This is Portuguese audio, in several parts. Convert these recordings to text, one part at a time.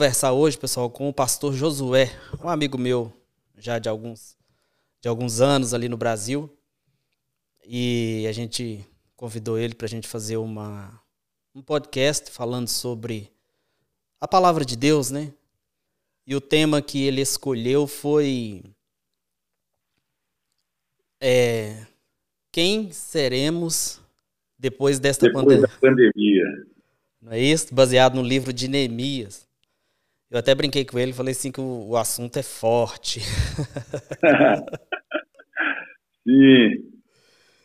conversar hoje, pessoal, com o pastor Josué, um amigo meu já de alguns, de alguns anos ali no Brasil. E a gente convidou ele para a gente fazer uma, um podcast falando sobre a palavra de Deus, né? E o tema que ele escolheu foi é, quem seremos depois desta depois pandemia? Da pandemia. Não é isso? Baseado no livro de Neemias. Eu até brinquei com ele, falei assim que o, o assunto é forte. Sim.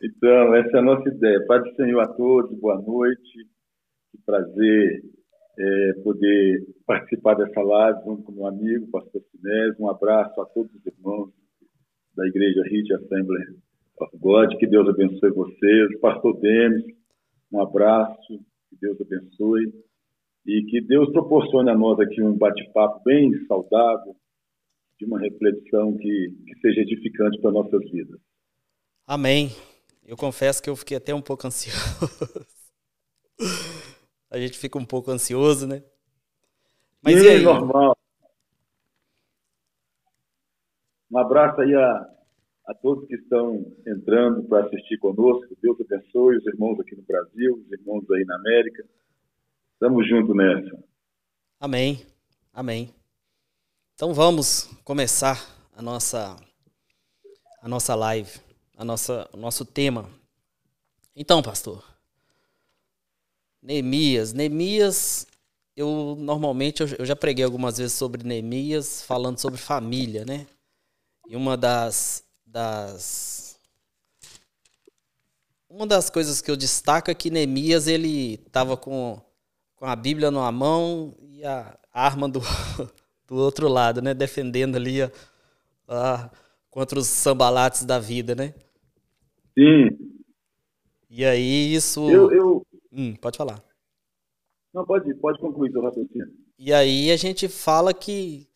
Então, essa é a nossa ideia. Pai do Senhor a todos, boa noite. Que prazer é, poder participar dessa live junto com meu amigo, pastor Sinés. Um abraço a todos os irmãos da Igreja Hit Assembly of God. Que Deus abençoe vocês. Pastor Denis, um abraço. Que Deus abençoe. E que Deus proporcione a nós aqui um bate-papo bem saudável, de uma reflexão que, que seja edificante para nossas vidas. Amém. Eu confesso que eu fiquei até um pouco ansioso. A gente fica um pouco ansioso, né? Mas Sim, e aí? normal. Um abraço aí a, a todos que estão entrando para assistir conosco. Deus abençoe os irmãos aqui no Brasil, os irmãos aí na América. Estamos juntos nessa. Amém. Amém. Então vamos começar a nossa a nossa live, a nossa o nosso tema. Então, pastor, Neemias, Neemias, eu normalmente eu, já preguei algumas vezes sobre Neemias, falando sobre família, né? E uma das das uma das coisas que eu destaco é que Neemias ele estava com com a Bíblia numa mão e a arma do, do outro lado, né? Defendendo ali a, a, contra os sambalates da vida, né? Sim. E aí isso. Eu, eu... Hum, pode falar. Não, pode, pode concluir seu raciocínio. E aí a gente fala que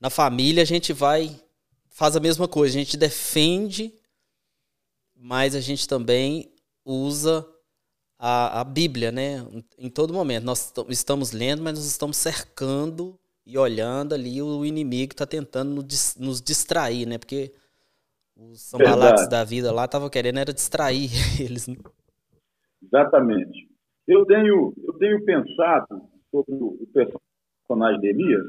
na família a gente vai. faz a mesma coisa, a gente defende, mas a gente também usa a, a Bíblia, né? Em todo momento. Nós estamos lendo, mas nós estamos cercando e olhando ali o inimigo está tentando nos distrair, né? Porque os sambalates da vida lá estavam querendo era distrair eles. Né? Exatamente. Eu tenho, eu tenho pensado sobre o personagem de Elias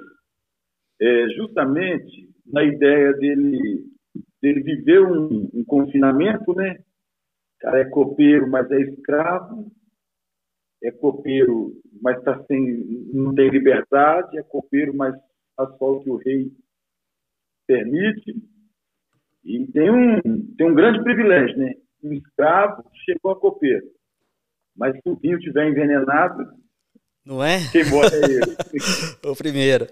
é, justamente na ideia dele, dele viver um, um confinamento, né? Cara é copeiro, mas é escravo, é copeiro, mas tá sem, não tem liberdade, é copeiro, mas faz só o que o rei permite. E tem um, tem um grande privilégio, né? Um escravo chegou a copeiro. Mas se o vinho estiver envenenado, não é? Quem morre é ele. o primeiro.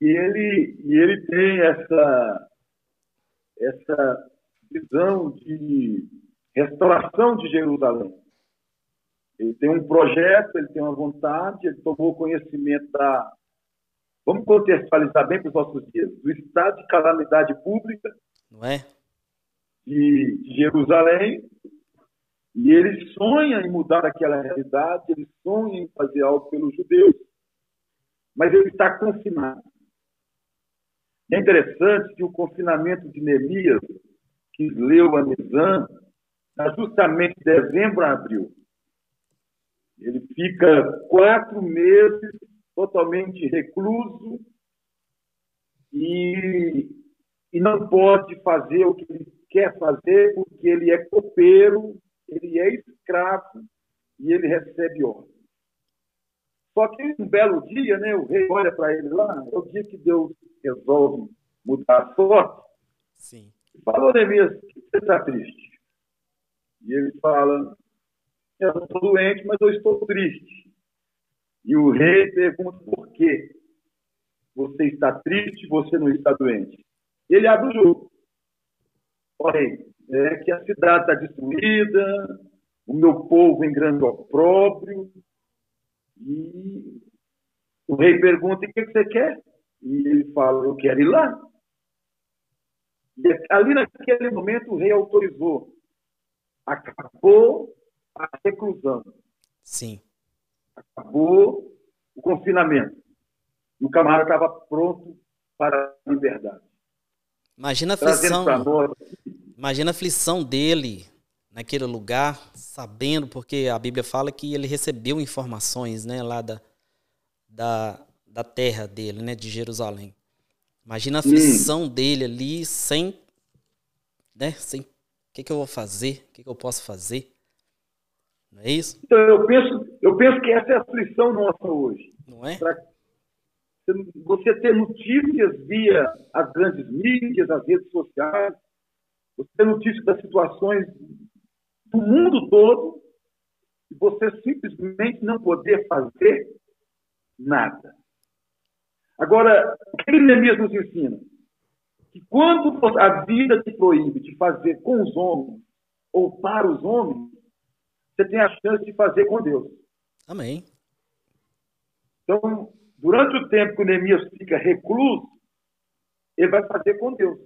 E ele, e ele tem essa, essa visão de restauração de Jerusalém. Ele tem um projeto, ele tem uma vontade, ele tomou conhecimento da. Vamos contextualizar bem para os nossos dias: do estado de calamidade pública Não é? de, de Jerusalém. E ele sonha em mudar aquela realidade, ele sonha em fazer algo pelos judeus, mas ele está confinado. É interessante que o confinamento de Neemias, que leu a Nizam, justamente dezembro a abril. Ele fica quatro meses totalmente recluso e, e não pode fazer o que ele quer fazer porque ele é copeiro, ele é escravo e ele recebe ordem. Só que um belo dia, né, o rei olha para ele lá, é o dia que Deus resolve mudar a sorte. Sim. Falou, Neemias, você está triste? E ele fala: Eu não estou doente, mas eu estou triste. E o rei pergunta: Por quê? Você está triste, você não está doente. Ele abre o jogo. Olha, é que a cidade está destruída, o meu povo em grande opróbrio. E o rei pergunta: O que você quer? E ele fala: Eu quero ir lá. E ali naquele momento o rei autorizou acabou a reclusão. Sim. Acabou o confinamento. E o camarada estava pronto para a liberdade. Imagina a aflição. Imagina a aflição dele naquele lugar, sabendo, porque a Bíblia fala que ele recebeu informações, né, lá da, da, da terra dele, né, de Jerusalém. Imagina a aflição hum. dele ali, sem, né, sem, que, que eu vou fazer, o que, que eu posso fazer, não é isso? Então, eu penso, eu penso que essa é a aflição nossa hoje. Não é? Pra você ter notícias via as grandes mídias, as redes sociais, você ter notícias das situações do mundo todo e você simplesmente não poder fazer nada. Agora, o que Neemias nos ensina? Que quando a vida te proíbe de fazer com os homens ou para os homens, você tem a chance de fazer com Deus. Amém. Então, durante o tempo que o Neemias fica recluso, ele vai fazer com Deus.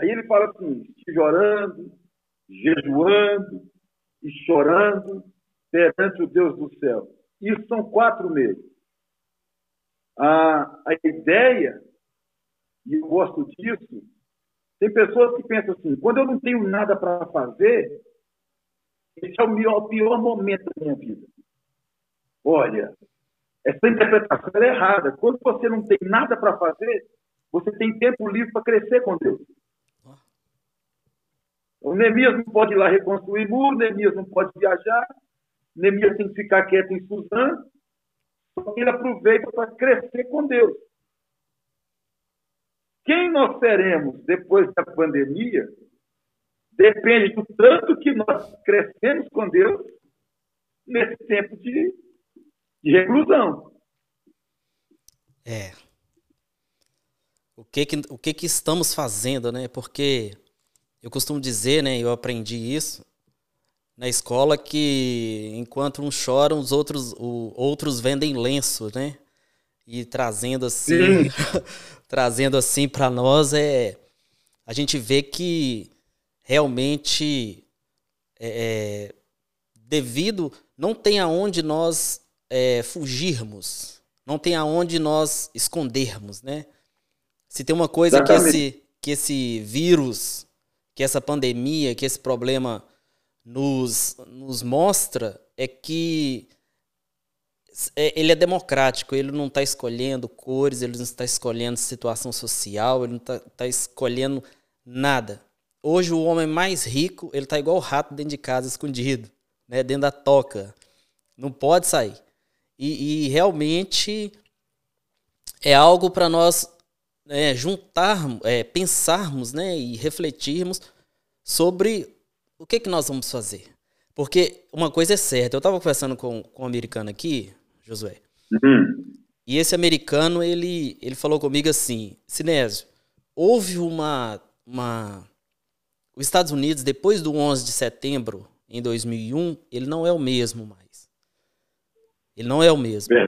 Aí ele fala assim: estive orando, jejuando e chorando perante o Deus do céu. Isso são quatro meses. A, a ideia, e eu gosto disso, tem pessoas que pensam assim: quando eu não tenho nada para fazer, esse é o pior, pior momento da minha vida. Olha, essa interpretação é errada. Quando você não tem nada para fazer, você tem tempo livre para crescer com Deus. O Neemias não pode ir lá reconstruir muro, Neemias não pode viajar, Neemias tem que ficar quieto em Suzã, ele aproveita para crescer com Deus. Quem nós seremos depois da pandemia depende do tanto que nós crescemos com Deus nesse tempo de, de reclusão. É. O que que, o que que estamos fazendo, né? Porque eu costumo dizer, né, eu aprendi isso na escola que enquanto uns choram, os outros, o, outros vendem lenço, né? E trazendo assim, trazendo assim para nós é a gente vê que realmente é, é, devido não tem aonde nós é, fugirmos, não tem aonde nós escondermos, né? Se tem uma coisa que esse, que esse vírus que essa pandemia, que esse problema nos, nos mostra é que ele é democrático, ele não está escolhendo cores, ele não está escolhendo situação social, ele não está tá escolhendo nada. Hoje o homem mais rico, ele está igual o rato dentro de casa, escondido, né, dentro da toca. Não pode sair. E, e realmente é algo para nós é, juntar, é, pensarmos né, e refletirmos sobre o que, que nós vamos fazer. Porque uma coisa é certa, eu estava conversando com, com um americano aqui, Josué, uhum. e esse americano, ele, ele falou comigo assim, Sinésio, houve uma, uma... Os Estados Unidos, depois do 11 de setembro, em 2001, ele não é o mesmo mais. Ele não é o mesmo. É.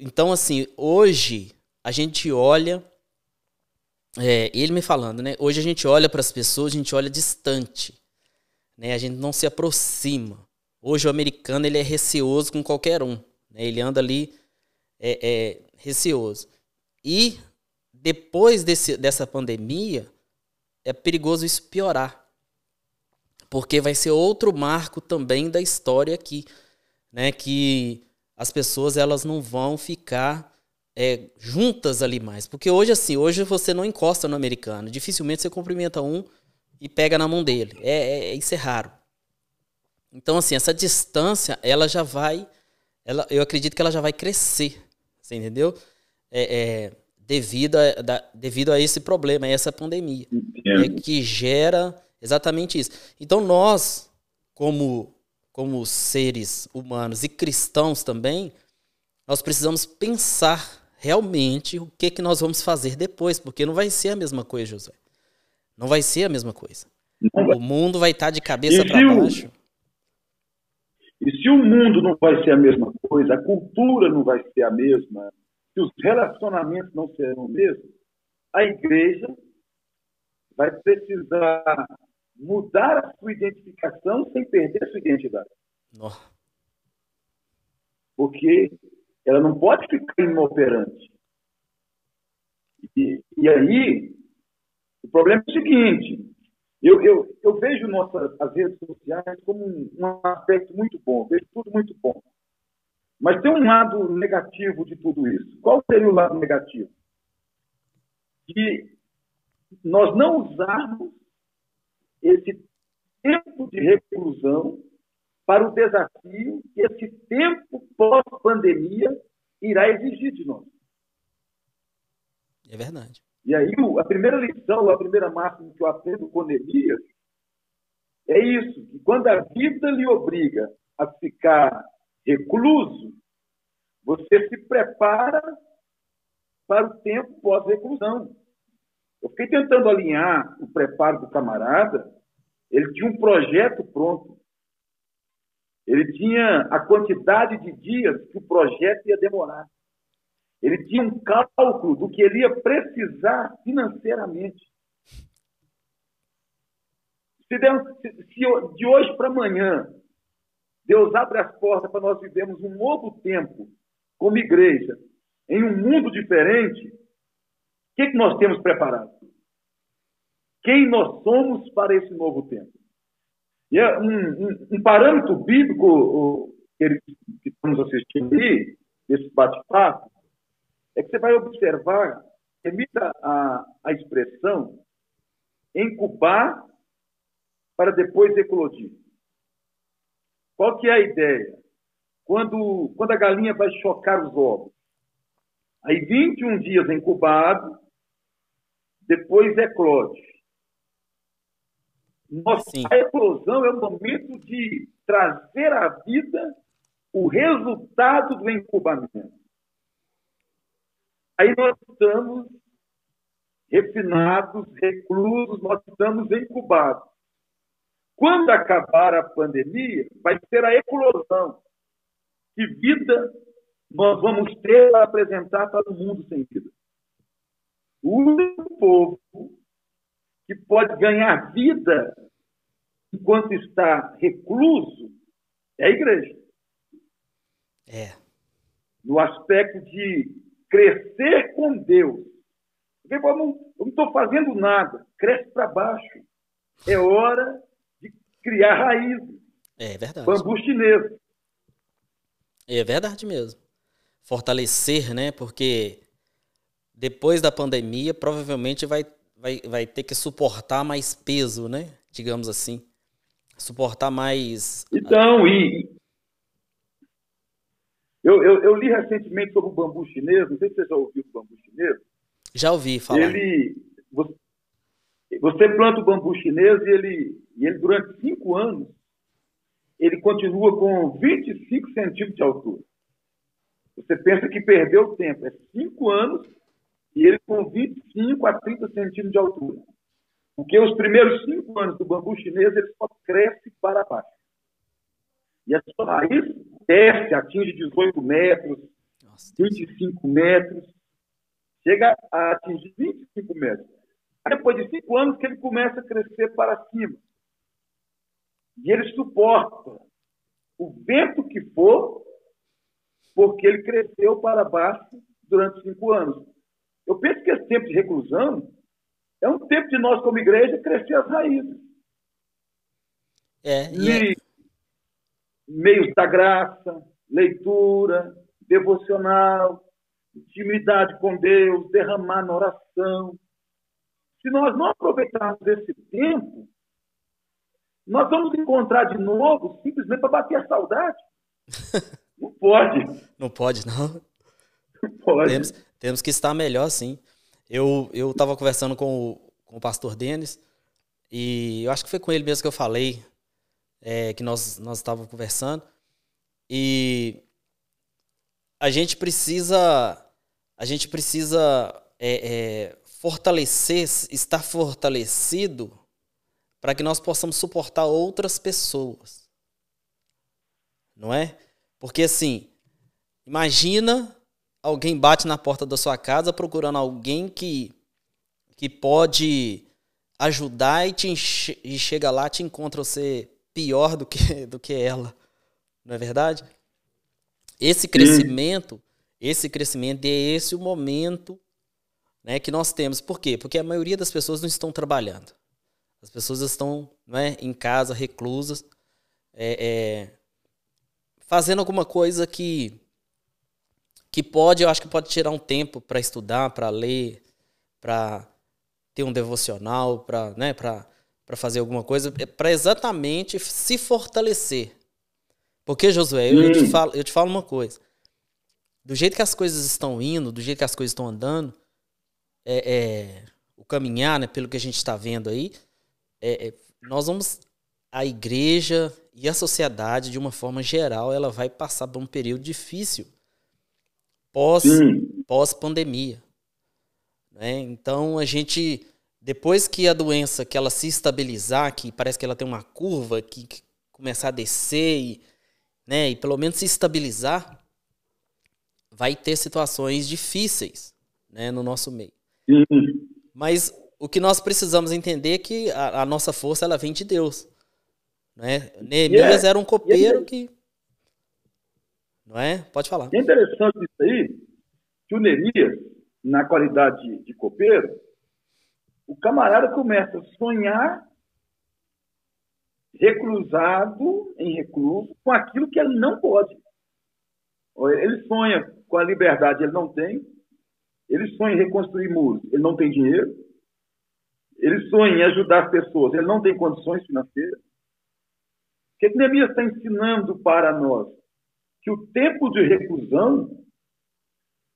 Então, assim, hoje a gente olha. É, ele me falando, né? Hoje a gente olha para as pessoas, a gente olha distante, né? A gente não se aproxima. Hoje o americano ele é receoso com qualquer um, né? Ele anda ali é, é, receoso. E depois desse, dessa pandemia é perigoso isso piorar, porque vai ser outro marco também da história aqui, né? Que as pessoas elas não vão ficar é, juntas ali mais. Porque hoje, assim, hoje você não encosta no americano. Dificilmente você cumprimenta um e pega na mão dele. É, é, isso é raro. Então, assim, essa distância, ela já vai. Ela, eu acredito que ela já vai crescer. Você entendeu? É, é devido, a, da, devido a esse problema, a essa pandemia. É, que gera exatamente isso. Então, nós, como, como seres humanos e cristãos também, nós precisamos pensar realmente o que, que nós vamos fazer depois, porque não vai ser a mesma coisa, José. Não vai ser a mesma coisa. O mundo vai estar de cabeça para baixo. E se o mundo não vai ser a mesma coisa, a cultura não vai ser a mesma, se os relacionamentos não serão o mesmo, a igreja vai precisar mudar a sua identificação sem perder a sua identidade. Nossa. Porque Ela não pode ficar inoperante. E, e aí, o problema é o seguinte: eu, eu, eu vejo nossas, as redes sociais como um, um aspecto muito bom, vejo tudo muito bom. Mas tem um lado negativo de tudo isso. Qual seria o lado negativo? Que nós não usarmos esse tempo de reclusão para o desafio que esse tempo pós-pandemia irá exigir de nós. É verdade. E aí, a primeira lição, a primeira máxima que eu aprendo com Neemias é isso, que quando a vida lhe obriga a ficar recluso, você se prepara para o tempo pós-reclusão. Eu fiquei tentando alinhar o preparo do camarada, ele tinha um projeto pronto. Ele tinha a quantidade de dias que o projeto ia demorar. Ele tinha um cálculo do que ele ia precisar financeiramente. Se, se de hoje para amanhã Deus abre as portas para nós vivermos um novo tempo como igreja, em um mundo diferente, o que, que nós temos preparado? Quem nós somos para esse novo tempo? E é um, um, um parâmetro bíblico que estamos assistindo aí, esse bate-papo, é que você vai observar, emita a, a expressão incubar para depois eclodir. Qual que é a ideia? Quando, quando a galinha vai chocar os ovos, aí 21 dias incubado, depois eclode. Nossa, Sim. a eclosão é o momento de trazer à vida o resultado do incubamento. Aí nós estamos refinados, reclusos, nós estamos incubados. Quando acabar a pandemia, vai ser a eclosão. Que vida nós vamos ter para apresentar para o mundo sem vida? O único povo que pode ganhar vida enquanto está recluso é a igreja. É. No aspecto de crescer com Deus. Porque eu não estou fazendo nada, cresce para baixo. É hora de criar raízes. É verdade. Bambu chinês. É verdade mesmo. Fortalecer, né? Porque depois da pandemia, provavelmente vai, vai, vai ter que suportar mais peso, né? Digamos assim. Suportar mais. Então, e, eu, eu, eu, li recentemente sobre o bambu chinês, não sei se você já ouviu o bambu chinês. Já ouvi falar. Ele, você, você planta o bambu chinês e ele, e ele, durante cinco anos, ele continua com 25 centímetros de altura. Você pensa que perdeu tempo. É cinco anos e ele com 25 a 30 centímetros de altura. Porque os primeiros cinco anos do bambu chinês, ele só cresce para baixo. E a sua raiz desce, atinge 18 metros, Nossa, 25 metros, chega a atingir 25 metros. Aí, depois de cinco anos que ele começa a crescer para cima. E ele suporta o vento que for, porque ele cresceu para baixo durante cinco anos. Eu penso que esse tempo de reclusão é um tempo de nós, como igreja, crescer as raízes. É, e, e meios da graça, leitura, devocional, intimidade com Deus, derramar na oração. Se nós não aproveitarmos esse tempo, nós vamos encontrar de novo simplesmente para bater a saudade. Não pode. Não pode, não. Não pode. Temos, temos que estar melhor, sim. Eu estava conversando com o, com o pastor Denis e eu acho que foi com ele mesmo que eu falei é, que nós, nós estávamos conversando. E a gente precisa, a gente precisa é, é, fortalecer, estar fortalecido para que nós possamos suportar outras pessoas. Não é? Porque assim, imagina alguém bate na porta da sua casa procurando alguém que, que pode ajudar e, te e chega lá te encontra você pior do que, do que ela. Não é verdade? Esse crescimento, esse crescimento, é esse o momento né, que nós temos. Por quê? Porque a maioria das pessoas não estão trabalhando. As pessoas estão né, em casa, reclusas, é, é, fazendo alguma coisa que, que pode, eu acho que pode tirar um tempo para estudar, para ler, para ter um devocional, para né, fazer alguma coisa, é para exatamente se fortalecer. Porque, Josué, eu, eu, te falo, eu te falo uma coisa. Do jeito que as coisas estão indo, do jeito que as coisas estão andando, é, é, o caminhar, né, pelo que a gente está vendo aí, é, é, nós vamos. A igreja e a sociedade, de uma forma geral, ela vai passar por um período difícil pós, pós. Né? Então a gente depois que a doença que ela se estabilizar, que parece que ela tem uma curva que, que começar a descer e, né, e pelo menos se estabilizar, vai ter situações difíceis né, no nosso meio. Mas o que nós precisamos entender é que a, a nossa força ela vem de Deus. Né? Neemias yeah. era um copeiro yeah. que. Não é? Pode falar. É interessante isso aí, que o Neemias, na qualidade de, de copeiro, o camarada começa a sonhar reclusado em recluso com aquilo que ele não pode. Ele sonha com a liberdade, ele não tem. Ele sonha em reconstruir muros, ele não tem dinheiro. Ele sonha em ajudar as pessoas, ele não tem condições financeiras. O que Neemias está ensinando para nós? Que o tempo de reclusão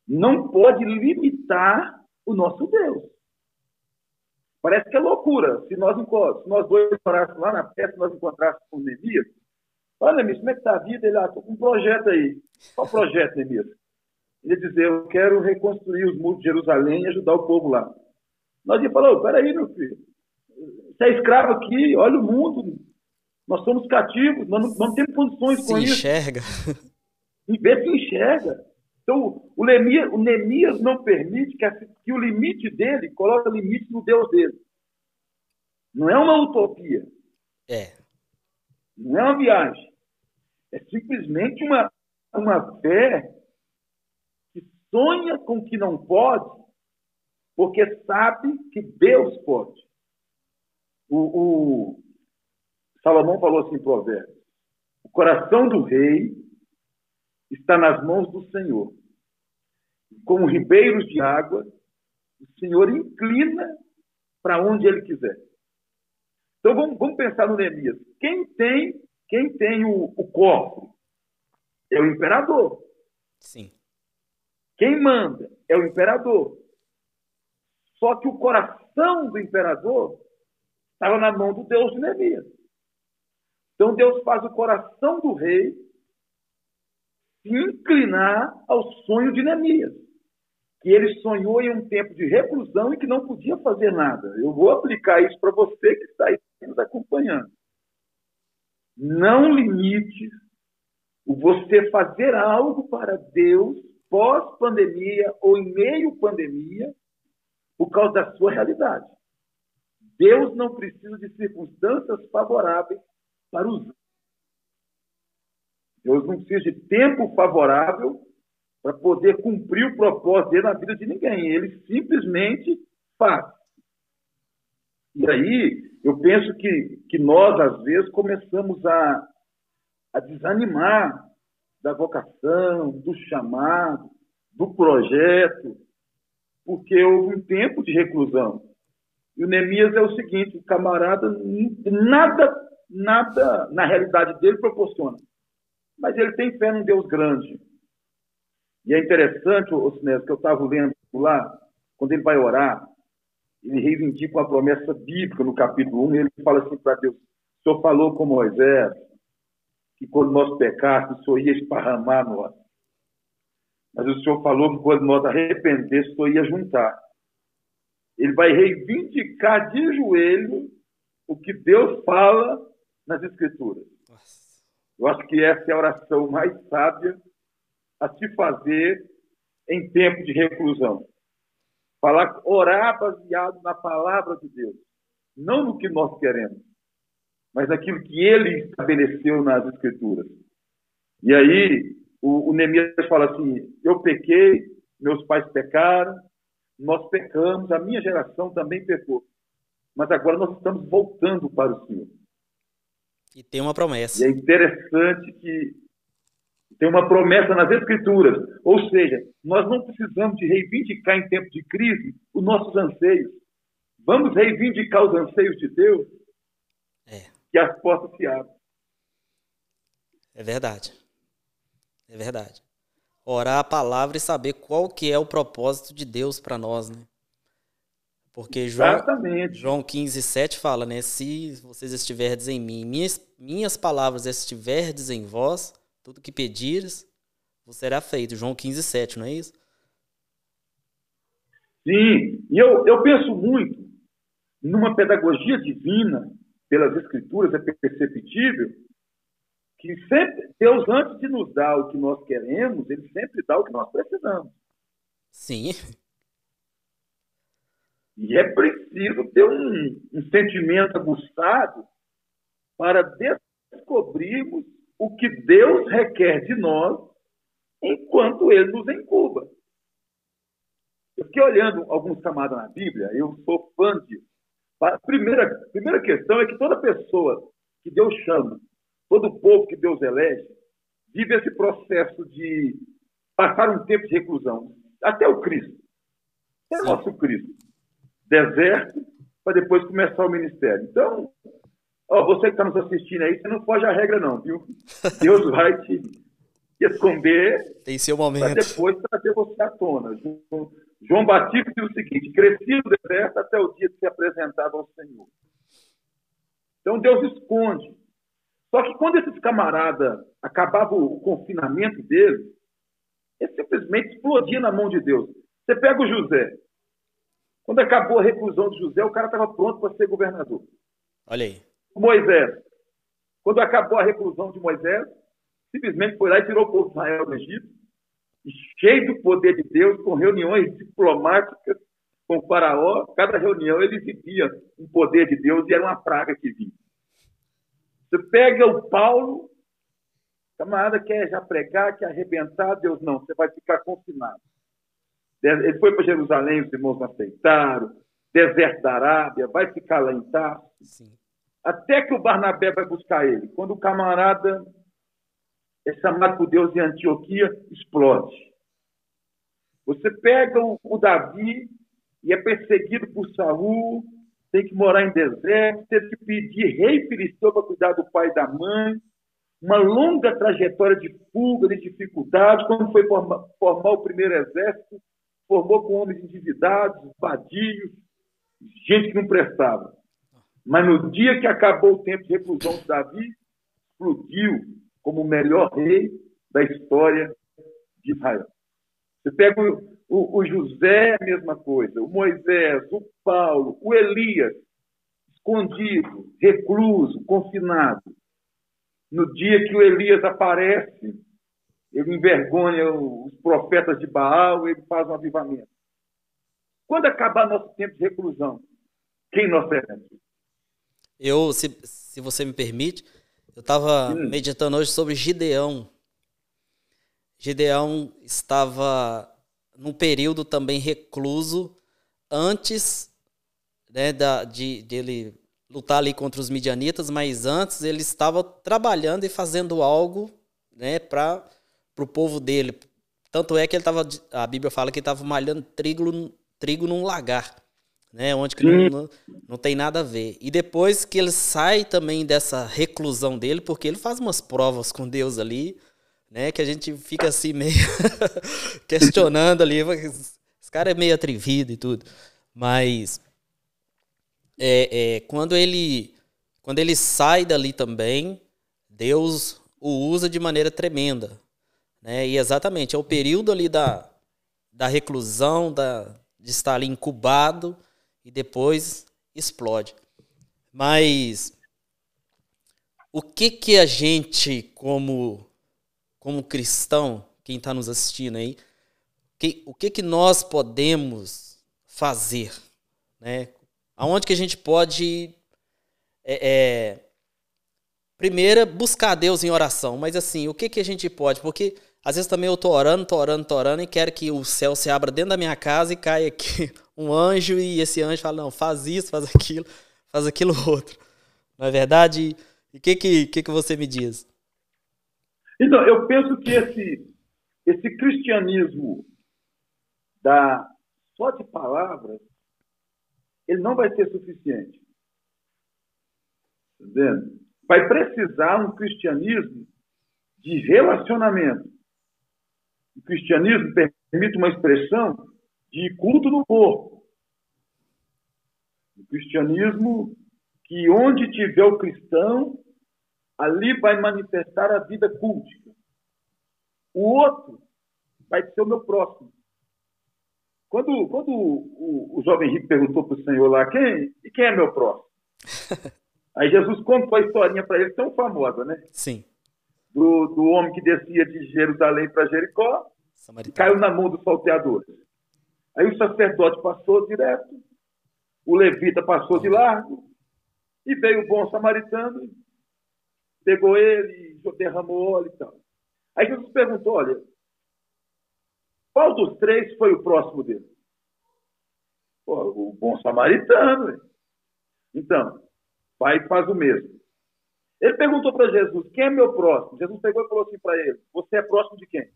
não pode limitar o nosso Deus. Parece que é loucura. Se nós, se nós dois morássemos lá na festa, nós encontrássemos com o Neemias, olha, Neemias, como é que está a vida? Ele, ah, estou com um projeto aí. Qual projeto, Neemias? Ele dizer, eu quero reconstruir os muros de Jerusalém e ajudar o povo lá. Nós ia falar, oh, peraí, meu filho, você é escravo aqui, olha o mundo, nós somos cativos, nós não, não temos condições se com isso. Se enxerga. E vê se enxerga. Então, o, Neemias, o Neemias não permite que, a, que o limite dele coloque limite no Deus dele. Não é uma utopia. É. Não é uma viagem. É simplesmente uma, uma fé que sonha com o que não pode, porque sabe que Deus pode. O, o Salomão falou assim em Provérbios: o coração do rei está nas mãos do Senhor. Como ribeiros de água, o Senhor inclina para onde ele quiser. Então vamos, vamos, pensar no Neemias. Quem tem, quem tem o, o corpo é o imperador. Sim. Quem manda é o imperador. Só que o coração do imperador estava na mão do Deus de Neemias. Então Deus faz o coração do rei inclinar ao sonho de Neemias, que ele sonhou em um tempo de reclusão e que não podia fazer nada. Eu vou aplicar isso para você que está aí nos acompanhando. Não limite o você fazer algo para Deus pós-pandemia ou em meio pandemia por causa da sua realidade. Deus não precisa de circunstâncias favoráveis para usar Deus não precisa de tempo favorável para poder cumprir o propósito dele na vida de ninguém. Ele simplesmente faz. E aí, eu penso que, que nós, às vezes, começamos a, a desanimar da vocação, do chamado, do projeto, porque houve um tempo de reclusão. E o Neemias é o seguinte: o camarada, nada, nada na realidade dele proporciona mas ele tem fé num Deus grande. E é interessante, o Sinésio, que eu estava lendo lá, quando ele vai orar, ele reivindica uma promessa bíblica no capítulo 1, ele fala assim para Deus, o Senhor falou com Moisés que quando nós pecássemos, o Senhor ia esparramar nós. Mas o Senhor falou que quando nós arrependêssemos, o Senhor ia juntar. Ele vai reivindicar de joelho o que Deus fala nas Escrituras. Eu acho que essa é a oração mais sábia a se fazer em tempo de reclusão. Falar, orar baseado na palavra de Deus, não no que nós queremos, mas naquilo que Ele estabeleceu nas Escrituras. E aí o, o Neemias fala assim: Eu pequei, meus pais pecaram, nós pecamos, a minha geração também pecou. Mas agora nós estamos voltando para o Senhor. E tem uma promessa. E é interessante que tem uma promessa nas Escrituras. Ou seja, nós não precisamos de reivindicar em tempo de crise os nossos anseios. Vamos reivindicar os anseios de Deus É, que as portas se abrem. é verdade. É verdade. Orar a palavra e saber qual que é o propósito de Deus para nós, né? Porque João, Exatamente. João 15, 7 fala, né? Se vocês estiverdes em mim, minhas, minhas palavras estiverdes em vós, tudo que pedires, vos será feito. João 15, 7, não é isso? Sim, e eu, eu penso muito numa pedagogia divina pelas Escrituras, é perceptível que sempre, Deus, antes de nos dar o que nós queremos, Ele sempre dá o que nós precisamos. Sim, E é preciso ter um, um sentimento aguçado para descobrirmos o que Deus requer de nós enquanto Ele nos incuba. Eu fiquei olhando alguns camaradas na Bíblia, eu sou fã disso. A primeira, primeira questão é que toda pessoa que Deus chama, todo povo que Deus elege, vive esse processo de passar um tempo de reclusão. Até o Cristo. É o nosso Cristo. Deserto, para depois começar o ministério. Então, ó, você que está nos assistindo aí, você não foge à regra, não, viu? Deus vai te esconder tem seu para momento. depois trazer você à tona. João- João Batista diz o seguinte: cresci no deserto até o dia de ser apresentado ao Senhor. Então Deus esconde. Só que quando esses camaradas acabavam o confinamento deles, ele simplesmente explodia na mão de Deus. Você pega o José. Quando acabou a reclusão de José, o cara estava pronto para ser governador. Olha aí. Moisés. Quando acabou a reclusão de Moisés, simplesmente foi lá e tirou o povo de Israel do Egito, e cheio do poder de Deus, com reuniões diplomáticas com o faraó. Cada reunião ele exibia um poder de Deus e era uma praga que vinha. Você pega o Paulo, camarada quer já pregar, quer arrebentar, Deus não, você vai ficar confinado. Ele foi para Jerusalém, os irmãos aceitaram, deserto da Arábia, vai ficar lá em Tarso. Até que o Barnabé vai buscar ele. Quando o camarada é chamado por Deus em Antioquia, explode. Você pega o, o Davi e é perseguido por Saul, tem que morar em deserto, teve que pedir rei filisteu para cuidar do pai e da mãe. Uma longa trajetória de fuga, de dificuldade. Quando foi formar, formar o primeiro exército, formou com homens endividados, vadios, gente que não prestava. Mas no dia que acabou o tempo de reclusão de Davi, explodiu como o melhor rei da história de Israel. Você pega o, o, o José, a mesma coisa, o Moisés, o Paulo, o Elias, escondido, recluso, confinado. No dia que o Elias aparece, ele envergonha os profetas de Baal, ele faz um avivamento. Quando acabar nosso tempo de reclusão, quem nós seremos? Eu, se, se você me permite, eu estava Hum. meditando hoje sobre Gideão. Gideão estava num período também recluso antes né, da, de, de ele lutar ali contra os midianitas, mas antes ele estava trabalhando e fazendo algo né, para o povo dele. Tanto é que ele estava, a Bíblia fala que ele estava malhando trigo, trigo num lagar, né, onde que não, não, não tem nada a ver. E depois que ele sai também dessa reclusão dele, porque ele faz umas provas com Deus ali, né, que a gente fica assim meio questionando ali, esse cara é meio atrevido e tudo. Mas é, é, quando ele quando ele sai dali também, Deus o usa de maneira tremenda, né? E exatamente é o período ali da, da reclusão, da de estar ali incubado e depois explode. Mas o que que a gente como como cristão, quem está nos assistindo aí, que, o que que nós podemos fazer, né? Aonde que a gente pode é, é, primeiro buscar Deus em oração, mas assim, o que que a gente pode? Porque Às vezes também eu tô orando, tô orando, tô orando e quero que o céu se abra dentro da minha casa e caia aqui um anjo e esse anjo fala, não, faz isso, faz aquilo, faz aquilo outro. Não é verdade? E o que, que, que, que você me diz? Então, eu penso que esse, esse cristianismo da, só de palavras, ele não vai ser suficiente. Entendendo? Vai precisar um cristianismo de relacionamento. O cristianismo permite uma expressão de culto no corpo. O cristianismo que onde tiver o cristão, ali vai manifestar a vida cultica. O outro vai ser o meu próximo. Quando, quando o, o, o jovem rico perguntou para o Senhor lá, quem, e quem é meu próximo? Aí Jesus contou a historinha para ele, tão famosa, né? Sim. Do, do homem que descia de Jerusalém para Jericó e caiu na mão dos salteadores. Aí o sacerdote passou direto, o levita passou de largo, e veio o bom samaritano, pegou ele, derramou óleo e tal. Aí Jesus perguntou: olha, qual dos três foi o próximo dele? Pô, o bom samaritano. Então, pai faz o mesmo. Ele perguntou para Jesus: quem é meu próximo? Jesus pegou e falou assim para ele: você é próximo de quem?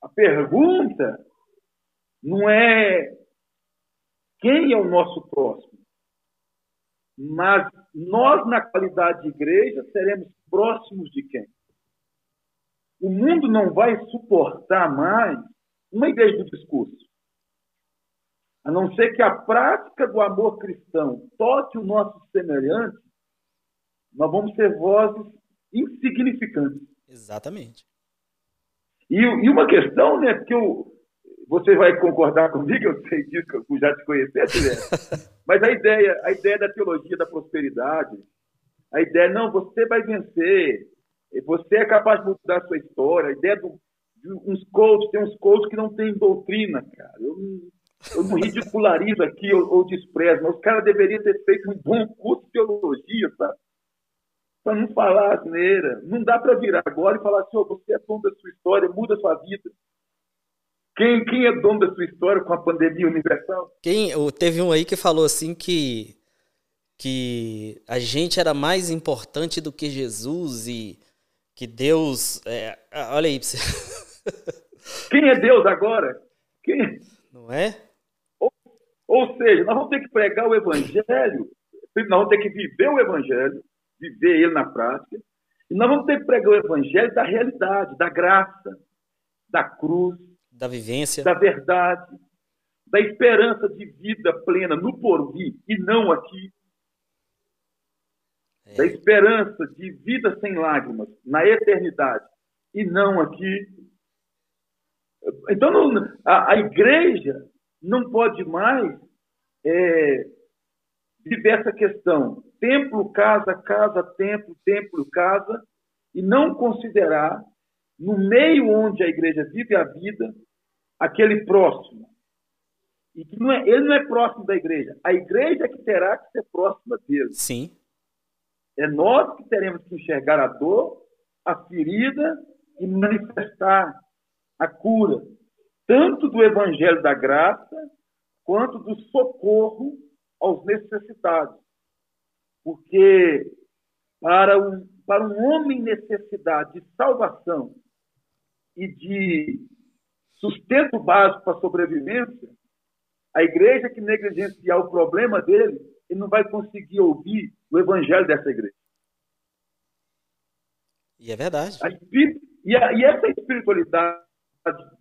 A pergunta não é quem é o nosso próximo, mas nós, na qualidade de igreja, seremos próximos de quem? O mundo não vai suportar mais uma igreja do discurso. A não ser que a prática do amor cristão toque o nosso semelhante, nós vamos ser vozes insignificantes. Exatamente. E, e uma questão, né, que eu, você vai concordar comigo, eu sei disso, eu já te conheci, mas a ideia, a ideia da teologia da prosperidade, a ideia, não, você vai vencer, você é capaz de mudar a sua história, a ideia do, de uns coaches, tem uns coaches que não têm doutrina, cara. Eu não, eu não ridicularizo aqui ou, ou desprezo, mas os caras deveriam ter feito um bom curso de teologia, sabe? Para não falar asneira. Não dá para virar agora e falar assim, oh, você é dono da sua história, muda a sua vida. Quem, quem é dono da sua história com a pandemia universal? Quem, teve um aí que falou assim que, que a gente era mais importante do que Jesus e que Deus. É, olha aí pra você. Quem é Deus agora? Quem? Não é? Ou, ou seja, nós vamos ter que pregar o Evangelho, nós vamos ter que viver o Evangelho, viver ele na prática, e nós vamos ter que pregar o Evangelho da realidade, da graça, da cruz, da vivência, da verdade, da esperança de vida plena no porvir e não aqui é. da esperança de vida sem lágrimas na eternidade e não aqui. Então, não, a, a, igreja não pode mais é, viver essa questão templo, casa, casa, templo, templo, casa, e não considerar, no meio onde a igreja vive a vida, aquele próximo. E que não é, ele não é próximo da igreja. A igreja é que terá que ser próxima dele. Sim. É nós que teremos que enxergar a dor, a ferida e manifestar a cura, tanto do evangelho da graça, quanto do socorro aos necessitados. Porque para um, para um homem em necessidade de salvação e de sustento básico para a sobrevivência, a igreja que negligenciar o problema dele, ele não vai conseguir ouvir o evangelho dessa igreja. E é verdade. A, e, a, e, essa espiritualidade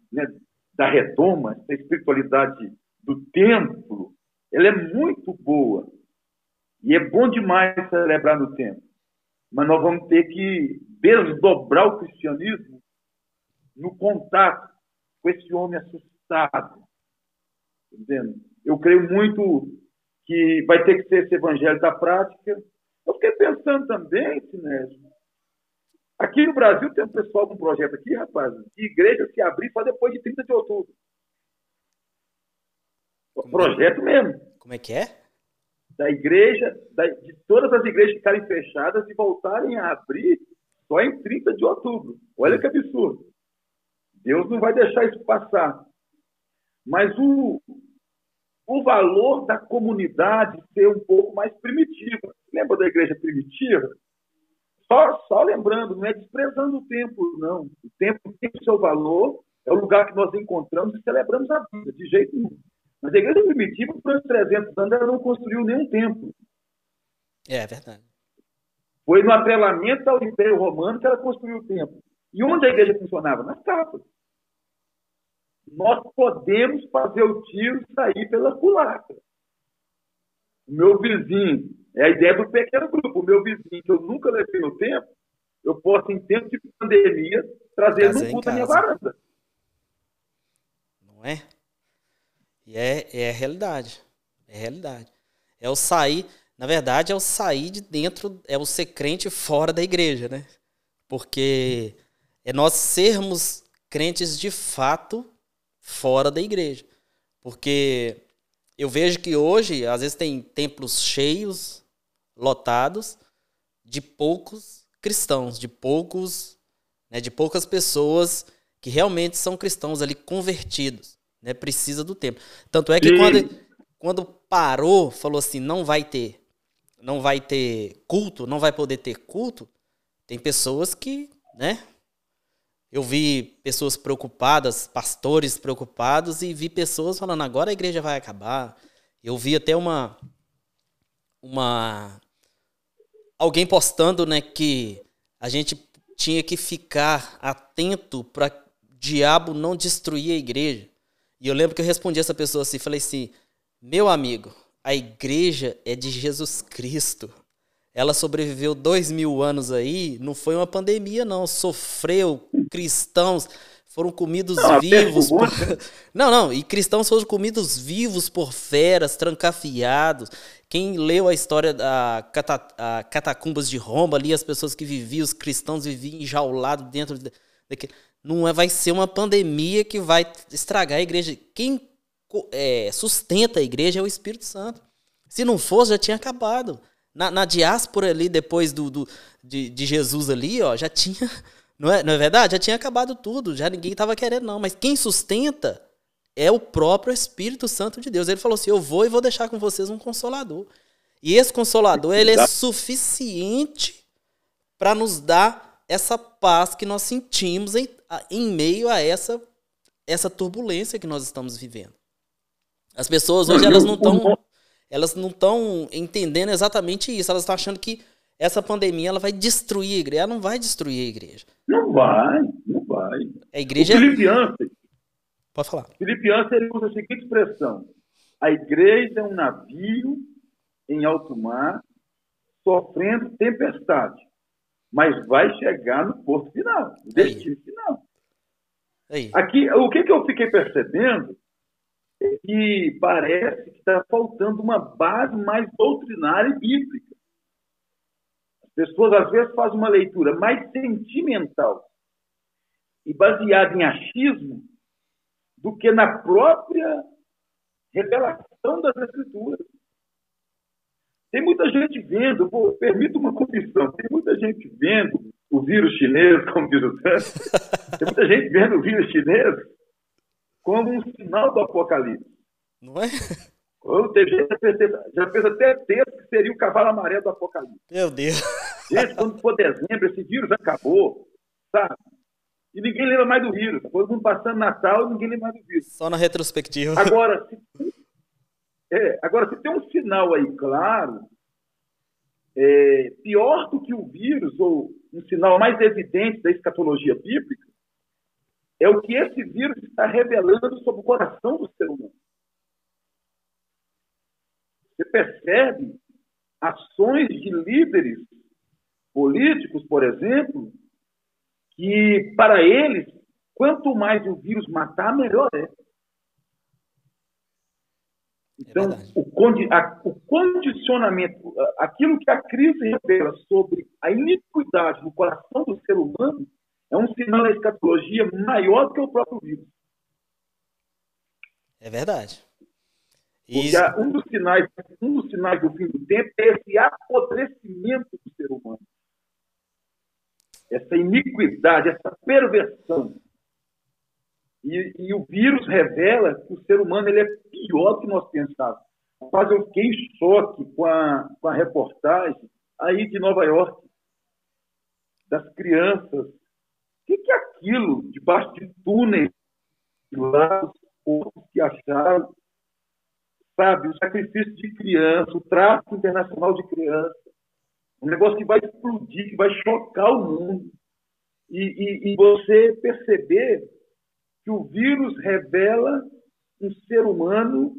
né, da retoma, essa espiritualidade do templo, ela é muito boa. E é bom demais celebrar no templo. Mas nós vamos ter que desdobrar o cristianismo no contato com esse homem assustado. Entendendo? Eu creio muito que vai ter que ser esse evangelho da prática. Eu fiquei pensando também, Sinésio, aqui no Brasil tem um pessoal com um projeto aqui, rapaz, de igreja se abrir só depois de 30 de outubro. Como projeto é? mesmo. Como é que é? Da igreja, da, de todas as igrejas ficarem fechadas e voltarem a abrir só em 30 de outubro. Olha que absurdo. Deus não vai deixar isso passar. Mas o, o valor da comunidade ser um pouco mais primitiva. Lembra da igreja primitiva? Só, só lembrando, não é desprezando o tempo, não. O tempo tem o seu valor, é o lugar que nós encontramos e celebramos a vida, de jeito nenhum. Mas a igreja primitiva, por uns 300 anos, ela não construiu nenhum templo. É, é verdade. Foi no atrelamento ao Império Romano que ela construiu o templo. E onde a igreja funcionava? Nas capas. Nós podemos fazer o tiro sair pela culatra. O meu vizinho, é a ideia do pequeno grupo, o meu vizinho, que eu nunca levei no tempo, eu posso, em tempo de pandemia, trazer no culto da minha varanda. Não é? E é, é realidade. É realidade. É o sair, na verdade, é o sair de dentro, é o ser crente fora da igreja, né? Porque é nós sermos crentes de fato fora da igreja. Porque eu vejo que hoje, às vezes, tem templos cheios, lotados, de poucos cristãos, de poucos, né, de poucas pessoas que realmente são cristãos ali convertidos né? Precisa do tempo. Tanto é que quando, quando parou, falou assim, não vai ter, não vai ter culto, não vai poder ter culto, tem pessoas que, né? Eu vi pessoas preocupadas, pastores preocupados, e vi pessoas falando, agora a igreja vai acabar. Eu vi até uma. uma alguém postando né, que a gente tinha que ficar atento para diabo não destruir a igreja. E eu lembro que eu respondi essa pessoa assim, falei assim, meu amigo, a igreja é de Jesus Cristo. Ela sobreviveu dois mil anos aí, não foi uma pandemia, não. Sofreu, cristãos foram comidos não, vivos. Por... Não, não, e cristãos foram comidos vivos por feras, trancafiados. Quem leu a história da cata... a catacumbas de Roma, ali as pessoas que viviam, os cristãos viviam enjaulados dentro daquele não é, vai ser uma pandemia que vai estragar a igreja. Quem é, sustenta a igreja é o Espírito Santo. Se não fosse, já tinha acabado. Na, na diáspora ali, depois do, do de, de, Jesus ali, ó, já tinha. Não é, não é verdade? Já tinha acabado tudo, já ninguém estava querendo, não. Mas quem sustenta é o próprio Espírito Santo de Deus. Ele falou assim: Eu vou e vou deixar com vocês um consolador. E esse consolador, ele é suficiente para nos dar essa paz que nós sentimos em, em meio a essa, essa turbulência que nós estamos vivendo. As pessoas hoje elas não estão elas não estão entendendo exatamente isso. Elas estão achando que essa pandemia ela vai destruir a igreja. Ela não vai destruir a igreja. Não vai, não vai. A igreja. O Felipe Anser, Pode falar. Felipe Anser ele usa a seguinte expressão: a igreja é um navio em alto mar sofrendo tempestade mas vai chegar no porto final, no destino final. Aí. Aqui, o que, que eu fiquei percebendo é que parece que está faltando uma base mais doutrinária e bíblica. As pessoas, às vezes, fazem uma leitura mais sentimental e baseada em achismo do que na própria revelação das Escrituras. Tem muita gente vendo, permita uma confissão, tem muita gente vendo o vírus chinês, como diz o tem muita gente vendo o vírus chinês como um sinal do apocalipse. Não é? Ou tem gente já fez até texto que seria o cavalo amarelo do apocalipse. Meu Deus. Gente, quando for dezembro, esse vírus acabou, sabe? E ninguém lembra mais do vírus. Todo mundo passando Natal, ninguém lembra mais do vírus. Só na retrospectiva. Agora, se é, agora, se tem um sinal aí claro, é, pior do que o vírus, ou um sinal mais evidente da escatologia bíblica, é o que esse vírus está revelando sobre o coração do ser humano. Você percebe ações de líderes políticos, por exemplo, que para eles, quanto mais o vírus matar, melhor é. Então, é o, condi a, o, condicionamento, aquilo que a crise revela sobre a iniquidade no coração do ser humano, é um sinal da escatologia maior do que o próprio vírus. É verdade. Porque um dos, sinais, um dos sinais do fim do tempo é esse apodrecimento do ser humano. essa iniquidade, essa perversão. E, e, o vírus revela que o ser humano ele é pior do que nós pensávamos. Rapaz, eu fiquei em choque com a, com a reportagem aí de Nova York, das crianças. O que, que é aquilo debaixo de túneis, lá, os corpos que acharam, sabe? O sacrifício de criança, o tráfico internacional de criança. Um negócio que vai explodir, que vai chocar o mundo. E, e, e você perceber que o vírus revela um ser humano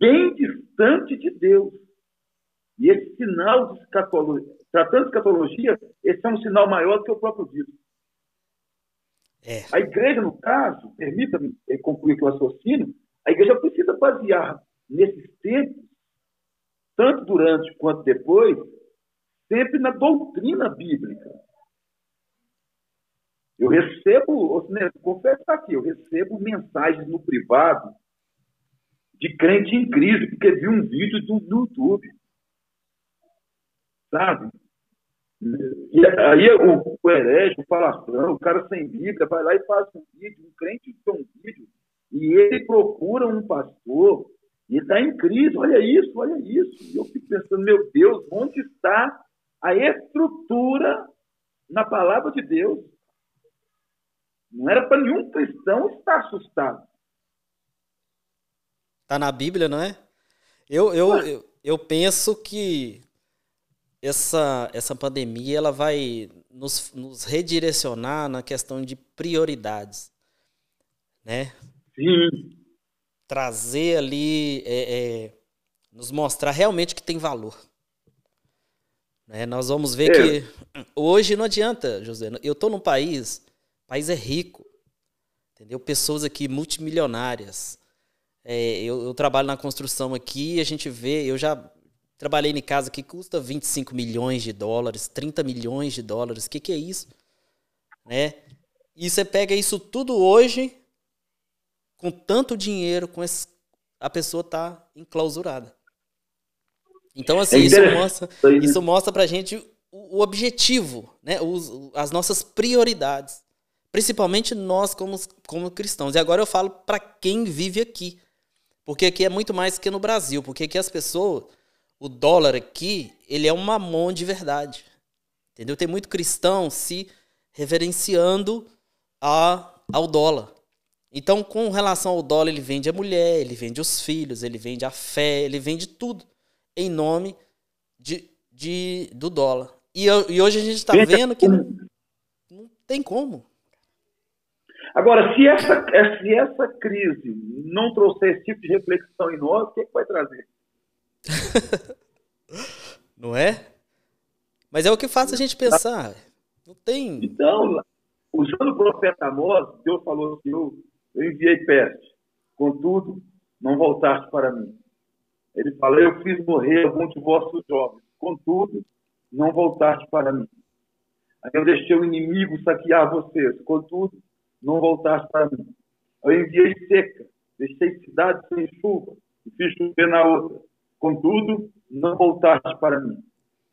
bem distante de Deus. E esse sinal de escatologia, tratando de escatologia, esse é um sinal maior do que o próprio vírus. É. A igreja, no caso, permita-me concluir que o raciocínio, a igreja precisa basear nesses tempos, tanto durante quanto depois, sempre na doutrina bíblica. Eu recebo, confesso aqui, eu recebo mensagens no privado de crente em crise, porque viu um vídeo do, do YouTube. Sabe? E aí o, o herege, o palavrão, o cara sem Bíblia, vai lá e faz um vídeo, um crente tem um vídeo, e ele procura um pastor, e está em crise, olha isso, olha isso. E eu fico pensando, meu Deus, onde está a estrutura na palavra de Deus? Não era para nenhum cristão estar assustado. Está na Bíblia, não é? Eu, eu, eu, eu, penso que essa, essa pandemia ela vai nos, nos redirecionar na questão de prioridades. Né? Sim. Trazer ali, é, é, nos mostrar realmente que tem valor. Né? Nós vamos ver é. que hoje não adianta, José. Eu estou num país país é rico, entendeu? Pessoas aqui multimilionárias. É, eu, eu, trabalho na construção aqui e a gente vê, eu já trabalhei em casa que custa 25 milhões de dólares, 30 milhões de dólares. O que, que é isso? Né? E você pega isso tudo hoje, com tanto dinheiro, com esse, a pessoa está enclausurada. Então, assim, é isso mostra, isso mostra pra gente o, o objetivo, né? Os, as nossas prioridades. Principalmente nós como, como cristãos. E agora eu falo para quem vive aqui. Porque aqui é muito mais que no Brasil. Porque aqui as pessoas, o dólar aqui, ele é um mamon de verdade. Entendeu? Tem muito cristão se reverenciando a, ao dólar. Então, com relação ao dólar, ele vende a mulher, ele vende os filhos, ele vende a fé, ele vende tudo em nome de, de, do dólar. E, e hoje a gente está vendo que não, não tem como. Agora, se essa, se essa crise não trouxer esse tipo de reflexão em nós, o que, é que vai trazer? não é? Mas é o que faz a gente pensar. Não tem. Então, usando o profeta Amós, Deus falou assim: eu, eu enviei peste, contudo, não voltaste para mim. Ele fala: Eu fiz morrer alguns de vossos jovens, contudo, não voltaste para mim. Aí eu deixei o inimigo saquear vocês, contudo, não voltaste para mim. Eu enviei seca, deixei cidade sem chuva e fiz chover na outra. Contudo, não voltaste para mim.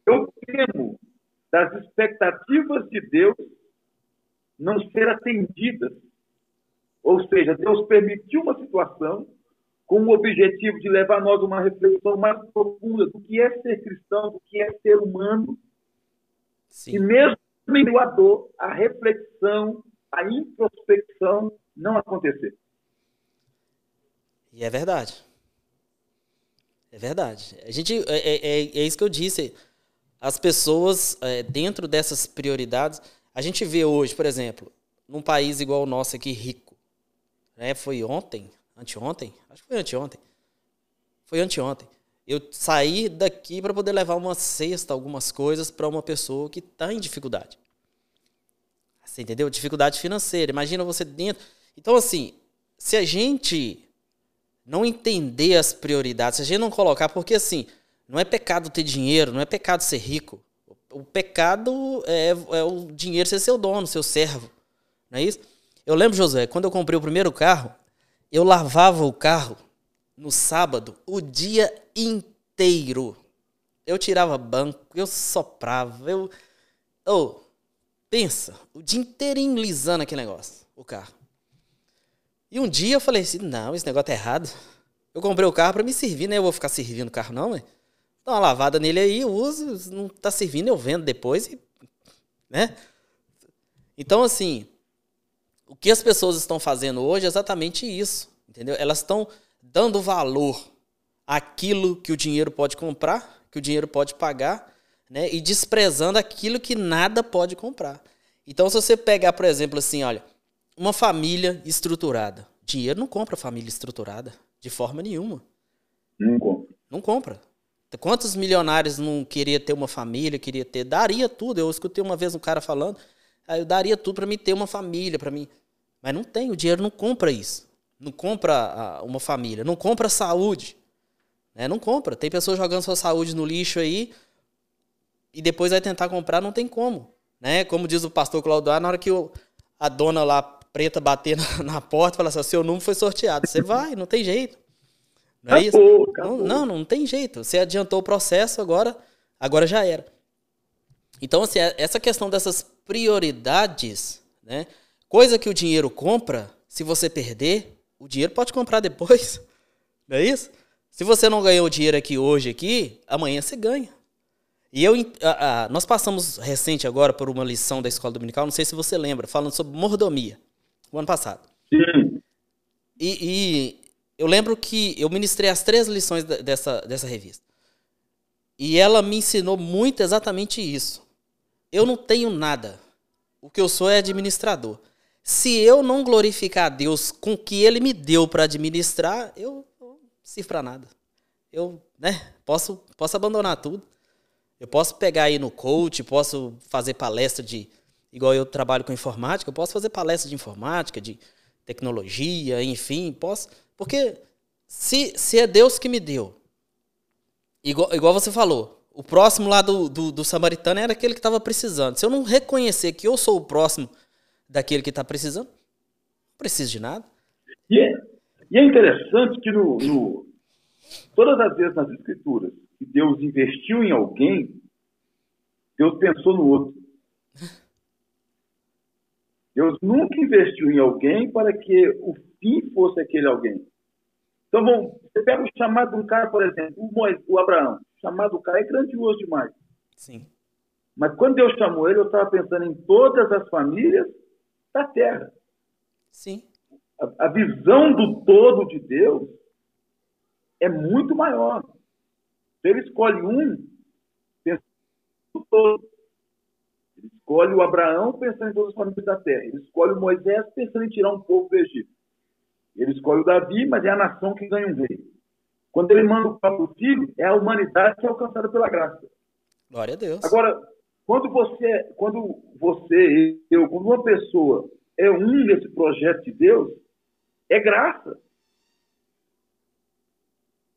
Eu temo das expectativas de Deus não ser atendidas. Ou seja, Deus permitiu uma situação com o objetivo de levar a nós uma reflexão mais profunda do que é ser cristão, do que é ser humano. Sim. E mesmo em meio à dor, a reflexão a introspecção não acontecer. E é verdade. É verdade. A gente, é, é, é, é isso que eu disse. As pessoas, é, dentro dessas prioridades, a gente vê hoje, por exemplo, num país igual o nosso aqui, rico. Né? Foi ontem, anteontem? Acho que foi anteontem. Foi anteontem. Eu saí daqui para poder levar uma cesta, algumas coisas para uma pessoa que está em dificuldade. Você entendeu? Dificuldade financeira. Imagina você dentro. Então, assim, se a gente não entender as prioridades, se a gente não colocar, porque assim, não é pecado ter dinheiro, não é pecado ser rico. O pecado é, é o dinheiro ser seu dono, seu servo. Não é isso? Eu lembro, José, quando eu comprei o primeiro carro, eu lavava o carro no sábado o dia inteiro. Eu tirava banco, eu soprava, eu. Oh, Pensa, o dia inteirinho lisando aquele negócio, o carro. E um dia eu falei assim, não, esse negócio tá errado. Eu comprei o carro para me servir, né? Eu vou ficar servindo o carro não, ué. Dá uma lavada nele aí, uso, não tá servindo, eu vendo depois e, né? Então, assim, o que as pessoas estão fazendo hoje é exatamente isso, entendeu? Elas estão dando valor àquilo que o dinheiro pode comprar, que o dinheiro pode pagar, né? E desprezando aquilo que nada pode comprar. Então, se você pegar, por exemplo, assim, olha, uma família estruturada. Dinheiro não compra família estruturada, de forma nenhuma. Não compra. Não compra. Quantos milionários não queria ter uma família, queria ter, daria tudo. Eu escutei uma vez um cara falando, aí eu daria tudo para mim ter uma família, para mim. Mas não tem, o dinheiro não compra isso. Não compra uma família, não compra saúde. Né? Não compra. Tem pessoas jogando sua saúde no lixo aí e depois vai tentar comprar, não tem como. Né? Como diz o pastor Claudio, na hora que a dona lá preta bater na, na porta e falar assim, seu número foi sorteado. Você vai, não tem jeito. Não é isso? Acabou. Não, não, não tem jeito. Você adiantou o processo, agora, agora já era. Então, assim, é, essa questão dessas prioridades, né? Coisa que o dinheiro compra, se você perder, o dinheiro pode comprar depois. Não é isso? Se você não ganhou dinheiro aqui hoje, aqui, amanhã você ganha. E eu, a, a, nós passamos recente agora por uma lição da escola dominical, não sei se você lembra, falando sobre mordomia, o ano passado. Sim. E, e eu lembro que eu ministrei as três lições dessa, dessa revista. E ela me ensinou muito exatamente isso. Eu não tenho nada. O que eu sou é administrador. Se eu não glorificar a Deus com o que Ele me deu para administrar, eu não sirvo para nada. Eu, né, posso, posso abandonar tudo. Eu posso pegar aí no coach, posso fazer palestra de. Igual eu trabalho com informática, eu posso fazer palestra de informática, de tecnologia, enfim, posso. Porque se, se é Deus que me deu, igual, igual você falou, o próximo lá do, do, do samaritano era aquele que estava precisando. Se eu não reconhecer que eu sou o próximo daquele que está precisando, não preciso de nada. E é, e é interessante que no, no, todas as vezes nas escrituras que Deus investiu em alguém, Deus pensou no outro. Deus nunca investiu em alguém para que o fim fosse aquele alguém. Então, bom, você pega o chamado de um cara, por exemplo, o, Moisés, o Abraão. O chamado do cara é grandioso demais. Sim. Mas quando Deus chamou ele, eu estava pensando em todas as famílias da terra. Sim. A, a visão do todo de Deus é muito maior. Ele escolhe um pensando no todo. Ele escolhe o Abraão pensando em todas as famílias da terra. Ele escolhe o Moisés pensando em tirar um povo do Egito. Ele escolhe o Davi, mas é a nação que ganha um rei. Quando ele manda o próprio filho, é a humanidade que é alcançada pela graça. Glória a Deus. Agora, quando você, quando você, eu, quando uma pessoa é um nesse projeto de Deus, é graça.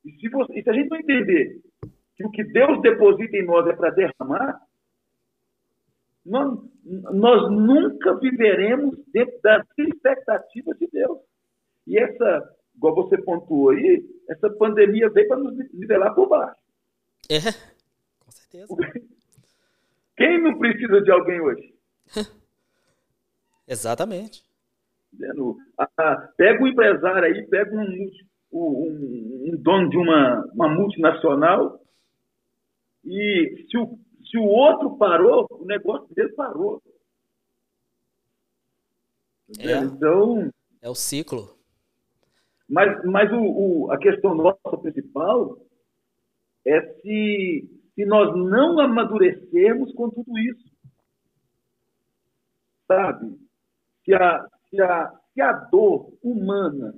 E se, você, e se a gente não entender que o que Deus deposita em nós é para derramar, nós, nós nunca viveremos dentro das expectativas de Deus. E essa, igual você pontuou aí, essa pandemia veio para nos nivelar por baixo. É, com certeza. Quem não precisa de alguém hoje? Exatamente. Ah, pega um empresário aí, pega um, um, um dono de uma, uma multinacional e se o, se o outro parou, o negócio dele parou. É, então. É o ciclo. Mas, mas o, o, a questão nossa principal é se, se nós não amadurecermos com tudo isso. Sabe? Se a, se a, se a dor humana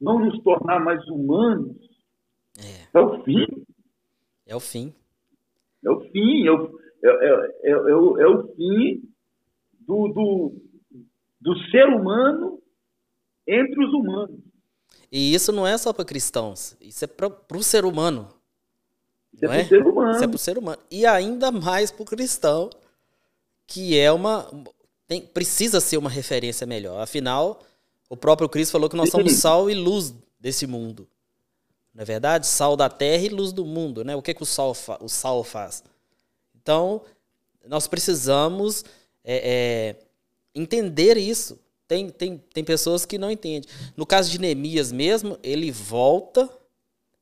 não nos tornar mais humanos, é, é o fim. É o fim. É o fim, é o, é, é, é, o, é o fim do, do, do ser humano entre os humanos. E isso não é só para cristãos, isso é para o ser humano. Isso é para o ser humano. Isso é para o ser humano. E ainda mais para o cristão, que é uma. Tem, precisa ser uma referência melhor. Afinal, o próprio Cristo falou que nós somos sal e luz desse mundo. Não é verdade? Sal da terra e luz do mundo. Né? O que, que o, sal o sal faz? Então, nós precisamos é, é, entender isso. Tem, tem, tem pessoas que não entendem. No caso de Neemias mesmo, ele volta,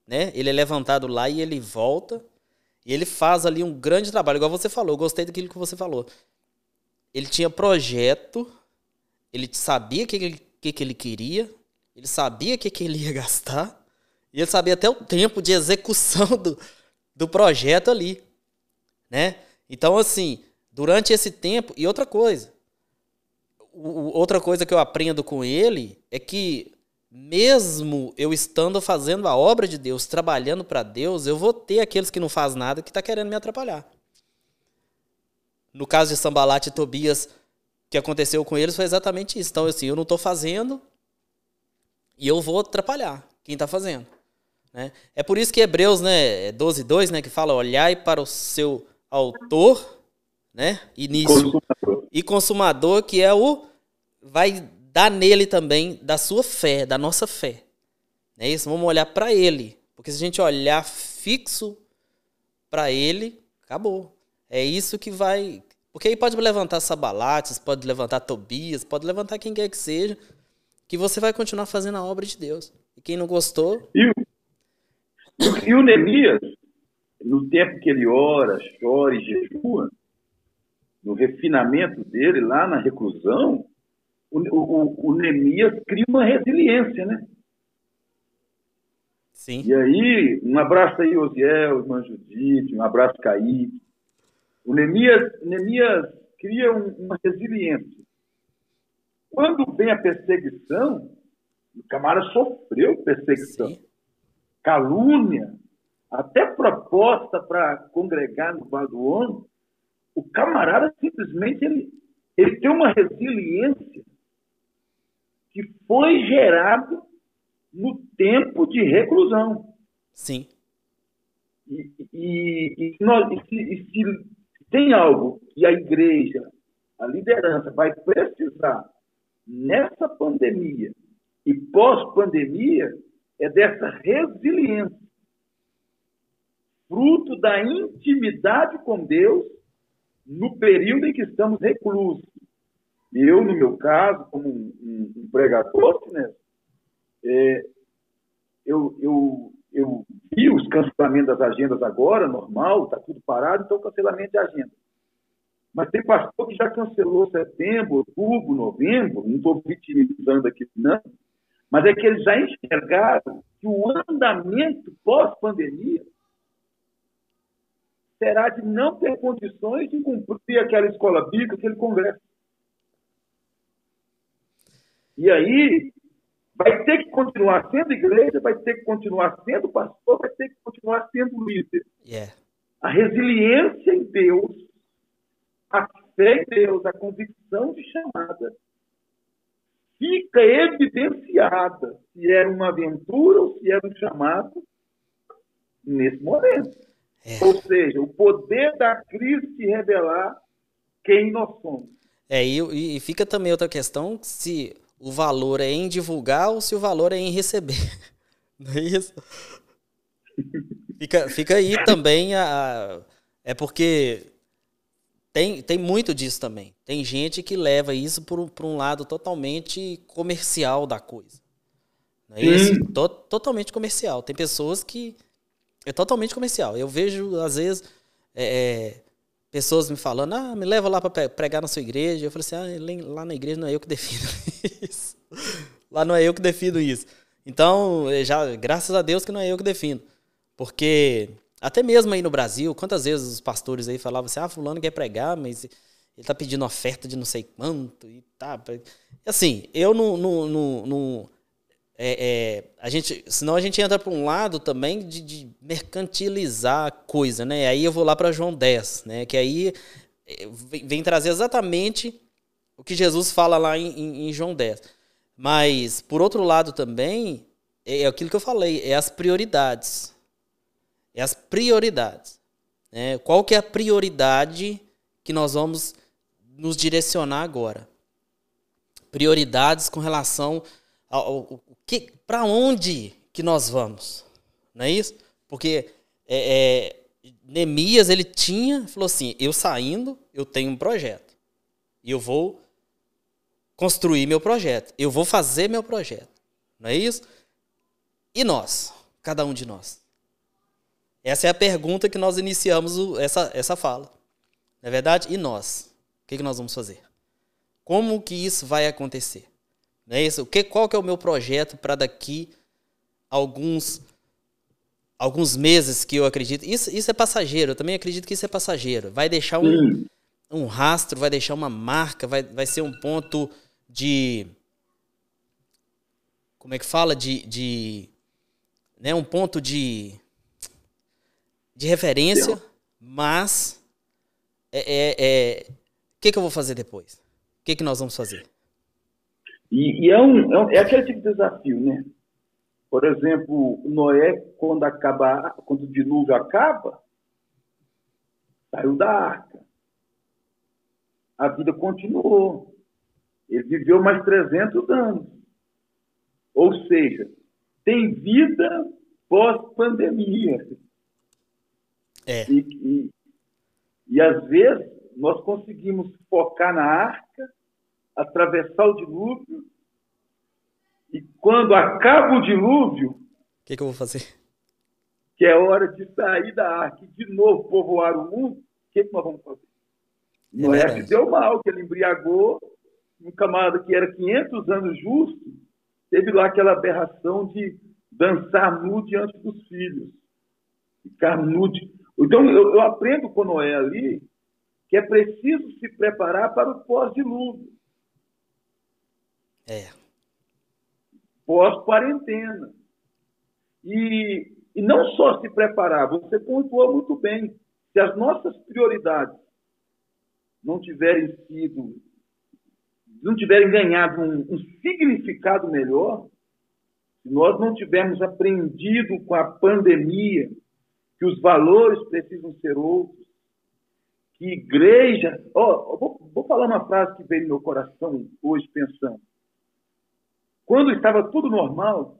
né? Ele é levantado lá e ele volta. E ele faz ali um grande trabalho, igual você falou. Eu gostei daquilo que você falou. Ele tinha projeto, ele sabia o que, que, que ele queria, ele sabia o que, que ele ia gastar, e ele sabia até o tempo de execução do, do projeto ali. Né? Então, assim, durante esse tempo. E outra coisa. O, outra coisa que eu aprendo com ele é que, mesmo eu estando fazendo a obra de Deus, trabalhando para Deus, eu vou ter aqueles que não faz nada que está querendo me atrapalhar. No caso de Sambalat e Tobias, que aconteceu com eles foi exatamente isso. Então, assim, eu não estou fazendo e eu vou atrapalhar quem está fazendo. Né? É por isso que Hebreus né, 12, é 2, né, que fala, olhai para o seu autor, né, início, consumador. e consumador, que é o, vai dar nele também da sua fé, da nossa fé. É isso, vamos olhar para ele, porque se a gente olhar fixo para ele, acabou. É isso que vai, porque aí pode levantar Sabalates, pode levantar Tobias, pode levantar quem quer que seja, que você vai continuar fazendo a obra de Deus. E quem não gostou. E, e o Neemias, no tempo que ele ora, chora e jejua, no refinamento dele, lá na reclusão, o, o, o Neemias cria uma resiliência, né? Sim. E aí, um abraço aí, Osiel, irmã Judite, um abraço, Kaique. O Neemias, Neemias cria um, uma resiliência. Quando vem a perseguição, o camarada sofreu perseguição, Sim. Calúnia, até proposta para congregar no bar do homem, o camarada simplesmente ele, ele tem uma resiliência que foi gerado no tempo de reclusão. Sim. E, e, e, nós, e, se, e se tem algo que a igreja, a liderança vai precisar nessa pandemia e pós-pandemia é dessa resiliência, fruto da intimidade com Deus no período em que estamos reclusos. Eu, no meu caso, como um, um, um pregador, né, é, eu, eu, eu vi os cancelamentos das agendas agora, normal, está tudo parado, então cancelamento de agenda. Mas tem pastor que já cancelou setembro, outubro, novembro, não estou vitimizando aqui, não, mas é que eles já enxergaram que o andamento pós-pandemia será de não ter condições de cumprir aquela escola bíblica, aquele congresso. E aí, vai ter que continuar sendo igreja, vai ter que continuar sendo pastor, vai ter que continuar sendo líder. Yeah. A resiliência em Deus a fé em Deus, a convicção de chamada, fica evidenciada se era uma aventura ou se era um chamado nesse momento. É. Ou seja, o poder da crise se revelar quem nós somos. É, e, e fica também outra questão se o valor é em divulgar ou se o valor é em receber. Não é isso? fica, fica aí também a. É porque tem, tem muito disso também. Tem gente que leva isso por, por um lado totalmente comercial da coisa. Não é isso? Tô, totalmente comercial. Tem pessoas que. É totalmente comercial. Eu vejo, às vezes, é, é pessoas me falando: ah, me leva lá para pregar na sua igreja. Eu falei assim: ah, lá na igreja não é eu que defino isso. Lá não é eu que defino isso. Então, já, graças a Deus que não é eu que defino. Porque até mesmo aí no Brasil, quantas vezes os pastores aí falavam assim, ah, fulano quer pregar, mas ele tá pedindo oferta de não sei quanto e tá. Assim, eu não. não, não, não é, é, a gente, senão a gente entra para um lado também de, de, mercantilizar a coisa, né? Aí eu vou lá para João 10, né? Que aí é, vem, trazer exatamente o que Jesus fala lá em, em, em João 10. Mas, por outro lado também, é, é aquilo que eu falei, é as prioridades é as prioridades. Né? Qual que é a prioridade que nós vamos nos direcionar agora? Prioridades com relação ao, ao que, para onde que nós vamos, não é isso? Porque é, é, Neemias ele tinha, falou assim, eu saindo, eu tenho um projeto. E eu vou construir meu projeto. Eu vou fazer meu projeto. Não é isso? E nós? Cada um de nós. Essa é a pergunta que nós iniciamos essa, essa fala. Não é verdade? E nós? O que, que nós vamos fazer? Como que isso vai acontecer? Não é isso? O que, qual que é o meu projeto para daqui alguns alguns meses que eu acredito. Isso, isso é passageiro, eu também acredito que isso é passageiro. Vai deixar um, um rastro, vai deixar uma marca, vai, vai ser um ponto de. Como é que fala? De. de né, um ponto de. De referência, mas. É, é, é, o que, que eu vou fazer depois? O que, que nós vamos fazer? E, e é, um, é, um, é aquele tipo de desafio, né? Por exemplo, Noé, quando, acaba, quando o dilúvio acaba, saiu da arca. A vida continuou. Ele viveu mais 300 anos. Ou seja, tem vida pós-pandemia. É. E, e, e às vezes nós conseguimos focar na arca, atravessar o dilúvio e quando acaba o dilúvio. O que, que, eu vou fazer? Que é hora de sair da arca e de novo povoar o mundo. O que, que nós vamos fazer? É Noé se deu mal, que ele embriagou. Um camarada que era 500 anos justo, teve lá aquela aberração de dançar nu diante dos filhos. Ficar nu. Então, eu, eu aprendo com Noé ali que é preciso se preparar para o pós-dilúvio. É pós-quarentena. E, e não só se preparar, você pontuou muito bem. Se as nossas prioridades não tiverem sido, não tiverem ganhado um, um significado melhor, se nós não tivermos aprendido com a pandemia que os valores precisam ser outros, que igreja. Oh, vou, vou falar uma frase que veio no meu coração hoje pensando. Quando estava tudo normal,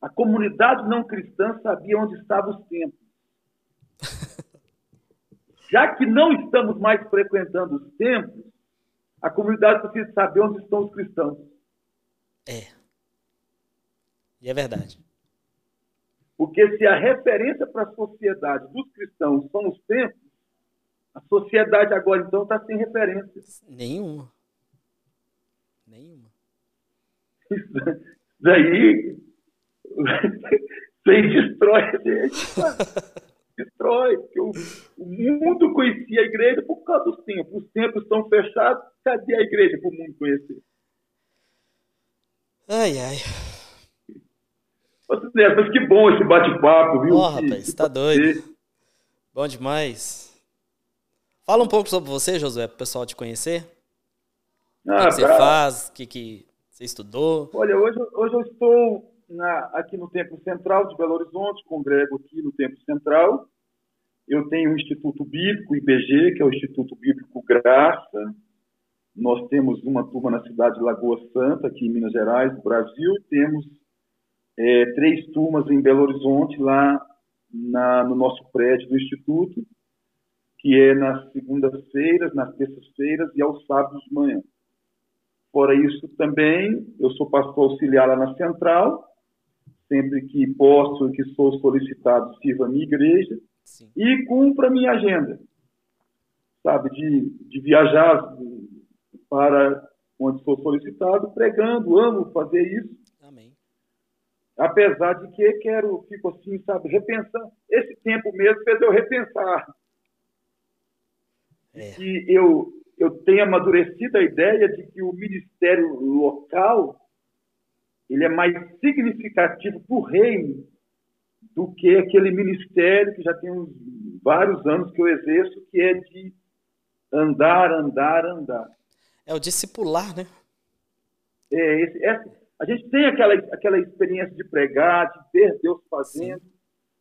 a comunidade não cristã sabia onde estavam os templos. Já que não estamos mais frequentando os templos, a comunidade precisa saber onde estão os cristãos. É. E é verdade. Porque se a referência para a sociedade dos cristãos são os templos, a sociedade agora então está sem referência. Nenhuma. Nenhuma. Daí, isso aí destrói a gente. destrói. Porque o, o, mundo conhecia a igreja por causa dos tempos. Os tempos estão fechados, cadê a igreja para o mundo conhecer? Ai, ai. Mas que bom esse bate-papo, viu? Ó, oh, rapaz, você tá doido. Bom demais. Fala um pouco sobre você, Josué, para o pessoal te conhecer. Ah, o que, que você faz, o que, que você estudou? Olha, hoje, hoje eu estou na, aqui no Templo Central de Belo Horizonte, congrego aqui no Templo Central. Eu tenho o Instituto Bíblico, IBG, que é o Instituto Bíblico Graça. Nós temos uma turma na cidade de Lagoa Santa, aqui em Minas Gerais, no Brasil. Temos é, três turmas em Belo Horizonte, lá na, no nosso prédio do Instituto, que é nas segundas-feiras, nas terças-feiras e aos sábados de manhã. Fora isso, também, eu sou pastor auxiliar lá na Central, sempre que posso e que sou solicitado, sirvo a minha igreja Sim. e cumpro a minha agenda, sabe, de, de viajar para onde sou solicitado, pregando, amo fazer isso. Apesar de que quero, fico assim, sabe, repensando. Esse tempo mesmo fez eu repensar. É. Que eu, eu tenho amadurecido a ideia de que o ministério local ele é mais significativo para o reino do que aquele ministério que já tem uns vários anos que eu exerço, que é de andar, andar, andar. É o discipular, né? É, esse, é, a gente tem aquela, aquela experiência de pregar, de ver Deus fazendo, Sim.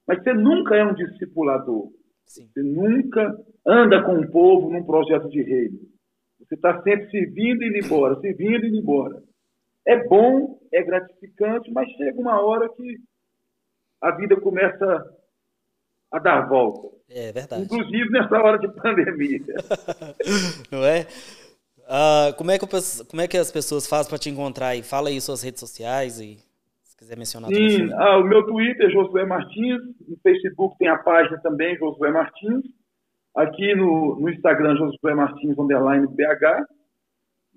mas você nunca é um discipulador. Sim. Você nunca anda com o povo num projeto de reino. Você está sempre servindo e indo embora, servindo e indo embora. É bom, é gratificante, mas chega uma hora que a vida começa a dar volta. É verdade. Inclusive nessa hora de pandemia. Não é? Uh, como, é que, como é que as pessoas fazem para te encontrar aí? Fala aí suas redes sociais e se quiser mencionar. Sim, ah, o meu Twitter é Josué Martins, no Facebook tem a página também Josué Martins, aqui no, no Instagram Josué Martins underline BH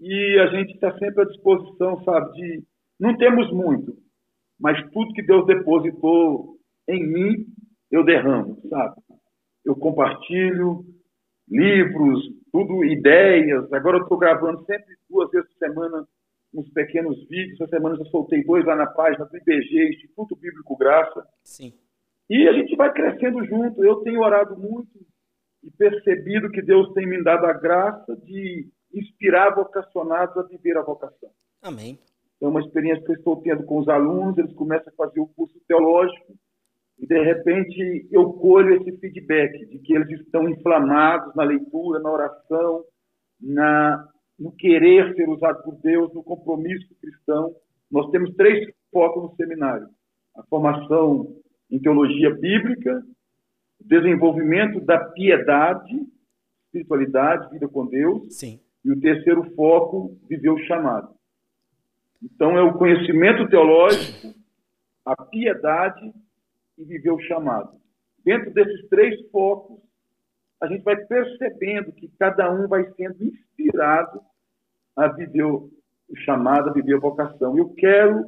e a gente está sempre à disposição, sabe, de não temos muito, mas tudo que Deus depositou em mim eu derramo, sabe? Eu compartilho livros, tudo, ideias. Agora eu estou gravando sempre duas vezes por semana uns pequenos vídeos. Essa semana eu soltei dois lá na página do IBG, Instituto Bíblico Graça. Sim. E a gente vai crescendo junto. Eu tenho orado muito e percebido que Deus tem me dado a graça de inspirar vocacionados a viver a vocação. Amém. É uma experiência que eu estou tendo com os alunos, eles começam a fazer o curso teológico e de repente eu colho esse feedback de que eles estão inflamados na leitura, na oração, na no querer ser usado por Deus, no compromisso cristão. Nós temos três focos no seminário: a formação em teologia bíblica, o desenvolvimento da piedade, espiritualidade, vida com Deus, Sim. e o terceiro foco, viver o chamado. Então é o conhecimento teológico, a piedade e viver o chamado. Dentro desses três focos, a gente vai percebendo que cada um vai sendo inspirado a viver o chamado, a viver a vocação. Eu quero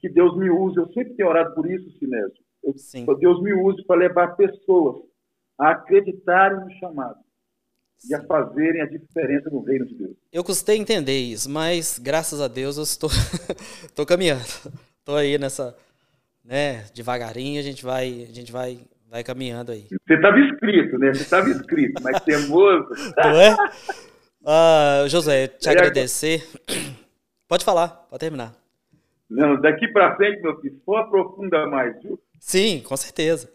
que Deus me use, eu sempre tenho orado por isso, Sinésio. Sim. Deus me use para levar pessoas a acreditarem no chamado e a fazerem a diferença no reino de Deus. Eu custei entender isso, mas graças a Deus eu estou, estou caminhando. Estou aí nessa, né, devagarinho a gente vai, a gente vai, vai caminhando aí. Você estava escrito, né? Você estava escrito, mas teimoso. Não é? Ah, José, te agradecer. Pode falar, pode terminar. Não, daqui para frente, meu filho, só aprofunda mais, viu? Sim, com certeza.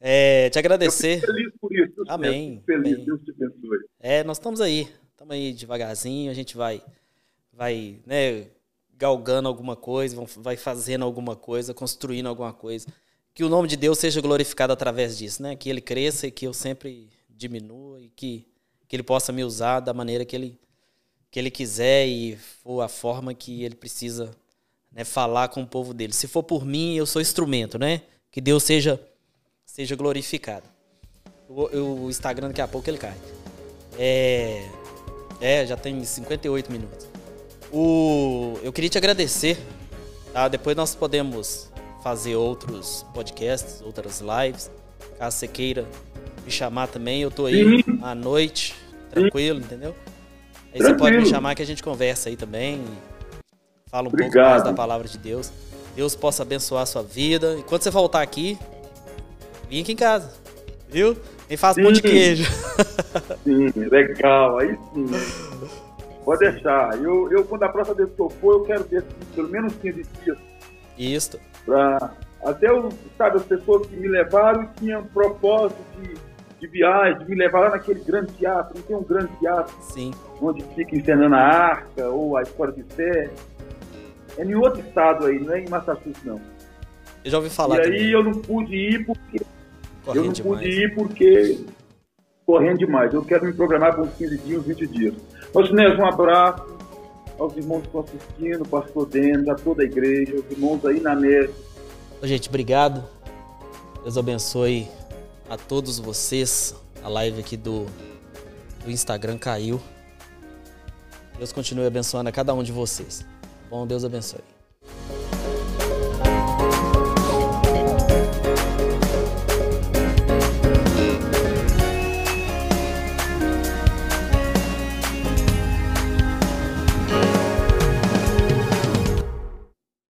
É, te agradecer. Eu fico feliz por isso. Amém. Fico feliz, Amém. Deus te abençoe. É, nós estamos aí. Estamos aí devagarzinho, a gente vai, vai, né, galgando alguma coisa, vai fazendo alguma coisa, construindo alguma coisa. Que o nome de Deus seja glorificado através disso, né? Que ele cresça e que eu sempre diminua e que, que ele possa me usar da maneira que ele, que ele quiser e for a forma que ele precisa né, falar com o povo dele. Se for por mim, eu sou instrumento, né? Que Deus seja, seja glorificado. O, o Instagram daqui a pouco ele cai. É, é, já tem 58 minutos. O, eu queria te agradecer. Tá? Depois nós podemos fazer outros podcasts, outras lives. Caso você queira me chamar também, eu tô aí Sim. à noite, tranquilo, Sim. entendeu? Aí tranquilo. você pode me chamar que a gente conversa aí também. Fala um Obrigado. pouco mais da palavra de Deus. Deus possa abençoar a sua vida. E quando você voltar aqui, vem aqui em casa. Viu? E faz pão de queijo. Sim, legal. Aí sim. Pode deixar. Eu, eu, quando a próxima vez que eu for, eu quero ter pelo menos 15 dias. Isso. Pra, até o, sabe, as pessoas que me levaram tinham propósito de, de viagem, de me levar lá naquele grande teatro. Não tem um grande teatro? Sim. Onde fica encenando a arca ou a história de fé. É em outro estado aí, não é em Massachusetts, não. Eu já ouvi falar. E também. aí eu não pude ir porque. Correndo eu não demais. pude ir porque. Correndo demais. Eu quero me programar por uns 15 dias, 20 dias. Osinés, um abraço aos irmãos que estão assistindo, pastor Denis, a toda a igreja, os irmãos aí na mesa. Gente, obrigado. Deus abençoe a todos vocês. A live aqui do, do Instagram caiu. Deus continue abençoando a cada um de vocês. Bom, Deus abençoe.